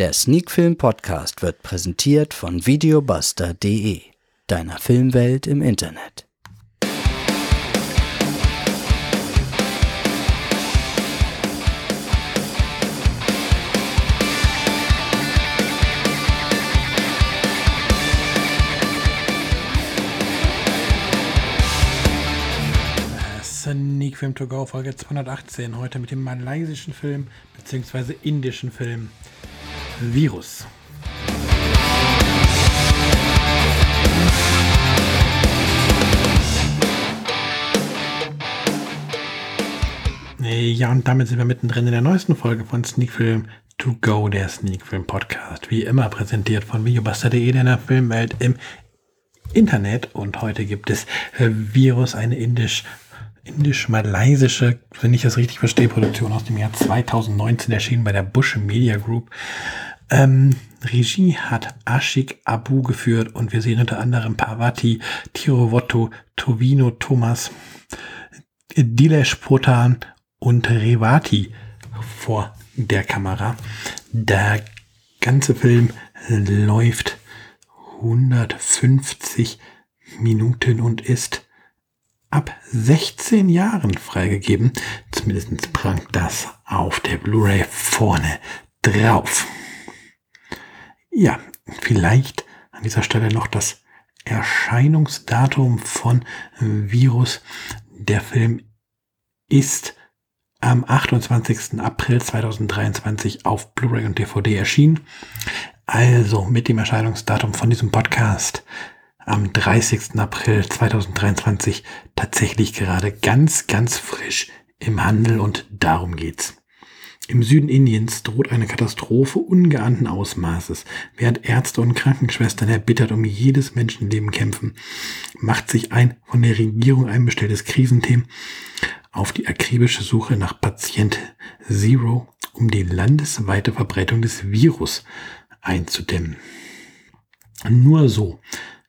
Der Sneakfilm Podcast wird präsentiert von videobuster.de, deiner Filmwelt im Internet. Sneak Film to Go Folge 218. Heute mit dem malaysischen Film bzw. indischen Film Virus. Ja, und damit sind wir mittendrin in der neuesten Folge von Sneak Film to Go, der Sneak Film Podcast. Wie immer präsentiert von videobuster.de, der Filmwelt im Internet. Und heute gibt es Virus, eine indisch indisch-malaysische, wenn ich das richtig verstehe, Produktion aus dem Jahr 2019 erschienen bei der Bush Media Group. Ähm, Regie hat Ashik Abu geführt und wir sehen unter anderem Parvati, Tirovotto, Tovino Thomas, Dilesh Potan und Revati vor der Kamera. Der ganze Film läuft 150 Minuten und ist ab 16 Jahren freigegeben. Zumindest prangt das auf der Blu-ray vorne drauf. Ja, vielleicht an dieser Stelle noch das Erscheinungsdatum von Virus. Der Film ist am 28. April 2023 auf Blu-ray und DVD erschienen. Also mit dem Erscheinungsdatum von diesem Podcast am 30. April 2023 tatsächlich gerade ganz, ganz frisch im Handel und darum geht's. Im Süden Indiens droht eine Katastrophe ungeahnten Ausmaßes. Während Ärzte und Krankenschwestern erbittert um jedes Menschenleben kämpfen, macht sich ein von der Regierung einbestelltes Krisenteam auf die akribische Suche nach Patient Zero, um die landesweite Verbreitung des Virus einzudämmen. Nur so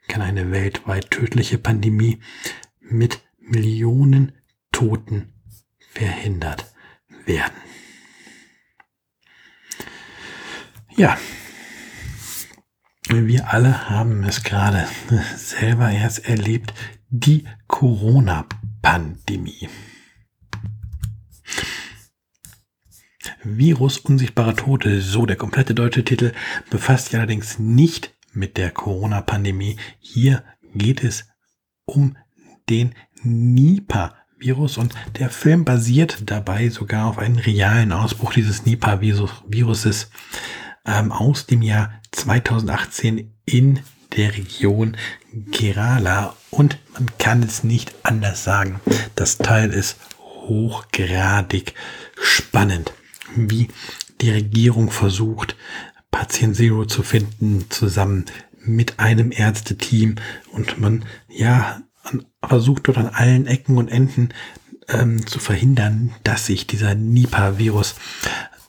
kann eine weltweit tödliche Pandemie mit Millionen Toten verhindert werden. Ja, wir alle haben es gerade selber erst erlebt, die Corona-Pandemie. Virus unsichtbare Tote, so der komplette deutsche Titel, befasst sich allerdings nicht mit der Corona-Pandemie. Hier geht es um den Nipah-Virus und der Film basiert dabei sogar auf einem realen Ausbruch dieses Nipah-Viruses ähm, aus dem Jahr 2018 in der Region Kerala und man kann es nicht anders sagen. Das Teil ist hochgradig spannend, wie die Regierung versucht, Patient Zero zu finden, zusammen mit einem Ärzteteam und man ja versucht dort an allen Ecken und Enden ähm, zu verhindern, dass sich dieser Nipah-Virus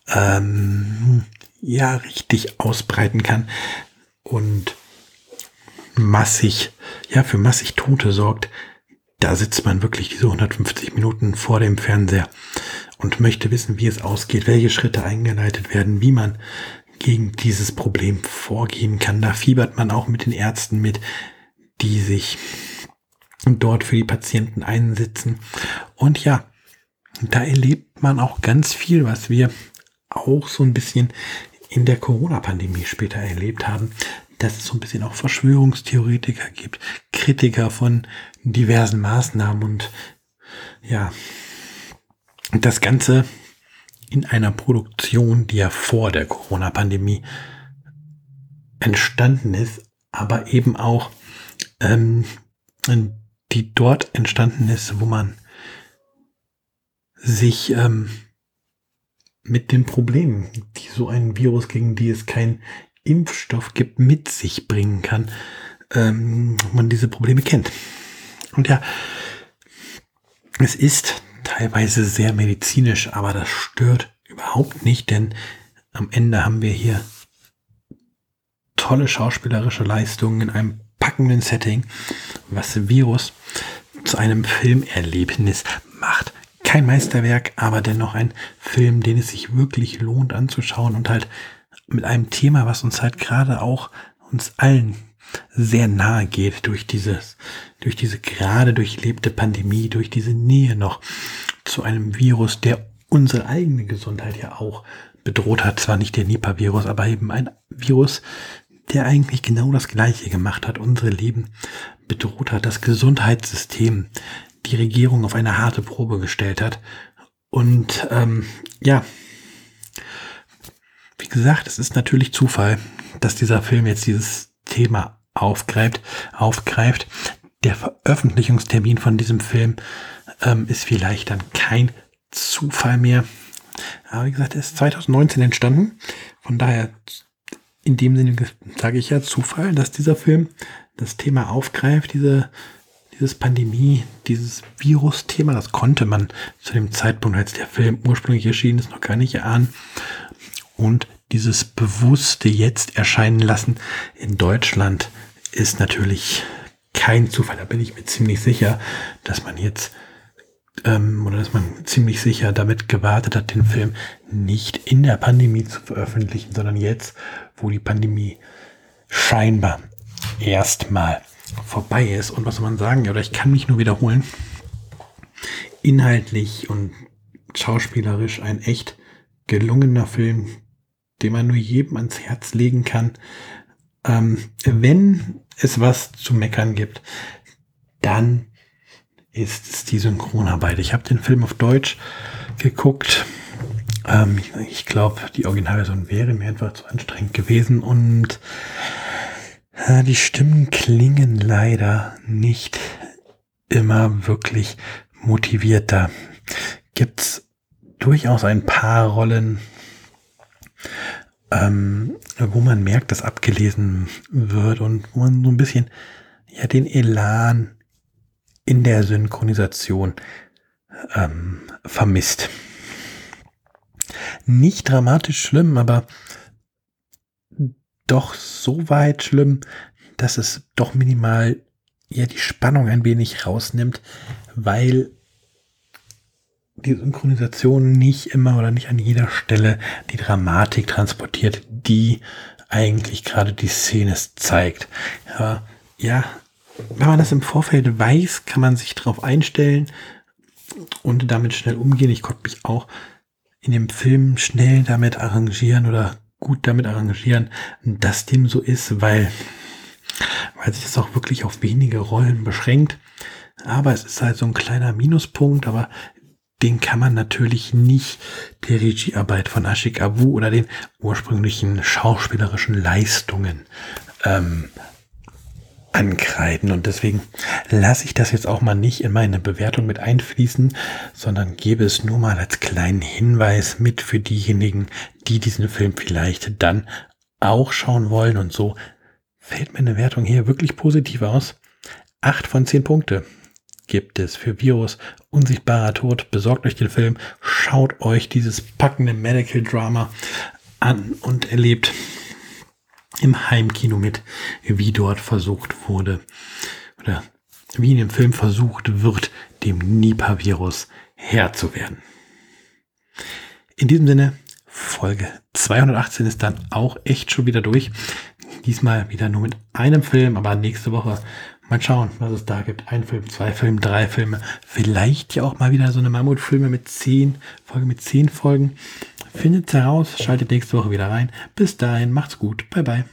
ähm, ja richtig ausbreiten kann und massig, ja, für massig Tote sorgt. Da sitzt man wirklich diese 150 Minuten vor dem Fernseher und möchte wissen, wie es ausgeht, welche Schritte eingeleitet werden, wie man gegen dieses Problem vorgehen kann. Da fiebert man auch mit den Ärzten mit, die sich dort für die Patienten einsetzen. Und ja, da erlebt man auch ganz viel, was wir auch so ein bisschen in der Corona-Pandemie später erlebt haben, dass es so ein bisschen auch Verschwörungstheoretiker gibt, Kritiker von diversen Maßnahmen und ja, das Ganze in einer Produktion, die ja vor der Corona-Pandemie entstanden ist, aber eben auch ähm, die dort entstanden ist, wo man sich ähm, mit den Problemen, die so ein Virus, gegen die es keinen Impfstoff gibt, mit sich bringen kann, ähm, man diese Probleme kennt. Und ja, es ist teilweise sehr medizinisch, aber das stört überhaupt nicht, denn am Ende haben wir hier tolle schauspielerische Leistungen in einem packenden Setting, was Virus zu einem Filmerlebnis macht. Kein Meisterwerk, aber dennoch ein Film, den es sich wirklich lohnt anzuschauen und halt mit einem Thema, was uns halt gerade auch uns allen sehr nahe geht durch dieses, durch diese gerade durchlebte Pandemie, durch diese Nähe noch zu einem Virus, der unsere eigene Gesundheit ja auch bedroht hat. Zwar nicht der Nipah-Virus, aber eben ein Virus, der eigentlich genau das Gleiche gemacht hat, unsere Leben bedroht hat, das Gesundheitssystem, die Regierung auf eine harte Probe gestellt hat. Und ähm, ja, wie gesagt, es ist natürlich Zufall, dass dieser Film jetzt dieses Thema aufgreift, aufgreift. Der Veröffentlichungstermin von diesem Film ähm, ist vielleicht dann kein Zufall mehr. Aber wie gesagt, er ist 2019 entstanden. Von daher, in dem Sinne sage ich ja Zufall, dass dieser Film das Thema aufgreift, diese, dieses Pandemie, dieses Virus-Thema, das konnte man zu dem Zeitpunkt, als der Film ursprünglich erschienen ist, noch gar nicht erahnen. Und dieses bewusste jetzt erscheinen lassen in Deutschland ist natürlich kein Zufall. Da bin ich mir ziemlich sicher, dass man jetzt ähm, oder dass man ziemlich sicher damit gewartet hat, den Film nicht in der Pandemie zu veröffentlichen, sondern jetzt, wo die Pandemie scheinbar erstmal vorbei ist. Und was soll man sagen? Oder ich kann mich nur wiederholen. Inhaltlich und schauspielerisch ein echt gelungener Film, den man nur jedem ans Herz legen kann. Ähm, wenn es was zu meckern gibt, dann ist es die Synchronarbeit. Ich habe den Film auf Deutsch geguckt. Ähm, ich, glaube, die Originalversion wäre mir einfach zu anstrengend gewesen und die Stimmen klingen leider nicht immer wirklich motiviert. Da gibt's durchaus ein paar Rollen, ähm, wo man merkt, dass abgelesen wird und wo man so ein bisschen ja den Elan in der Synchronisation ähm, vermisst. Nicht dramatisch schlimm, aber doch so weit schlimm, dass es doch minimal ja die Spannung ein wenig rausnimmt, weil die Synchronisation nicht immer oder nicht an jeder Stelle die Dramatik transportiert, die eigentlich gerade die Szene zeigt. Ja, ja, wenn man das im Vorfeld weiß, kann man sich darauf einstellen und damit schnell umgehen. Ich konnte mich auch in dem Film schnell damit arrangieren oder gut damit arrangieren, dass dem so ist, weil, weil sich das auch wirklich auf wenige Rollen beschränkt. Aber es ist halt so ein kleiner Minuspunkt, aber den kann man natürlich nicht der Regiearbeit von Ashik Abu oder den ursprünglichen schauspielerischen Leistungen ähm, ankreiden. Und deswegen lasse ich das jetzt auch mal nicht in meine Bewertung mit einfließen, sondern gebe es nur mal als kleinen Hinweis mit für diejenigen, die diesen Film vielleicht dann auch schauen wollen. Und so fällt meine Wertung hier wirklich positiv aus. Acht von zehn Punkte gibt es für Virus Unsichtbarer Tod. Besorgt euch den Film, schaut euch dieses packende Medical Drama an und erlebt im Heimkino mit, wie dort versucht wurde oder wie in dem Film versucht wird, dem Nipah-Virus Herr zu werden. In diesem Sinne, Folge 218 ist dann auch echt schon wieder durch. Diesmal wieder nur mit einem Film, aber nächste Woche Mal schauen, was es da gibt. Ein Film, zwei Filme, drei Filme. Vielleicht ja auch mal wieder so eine Mammutfilme mit zehn Folgen, mit zehn Folgen. Findet heraus, schaltet nächste Woche wieder rein. Bis dahin, macht's gut. Bye bye.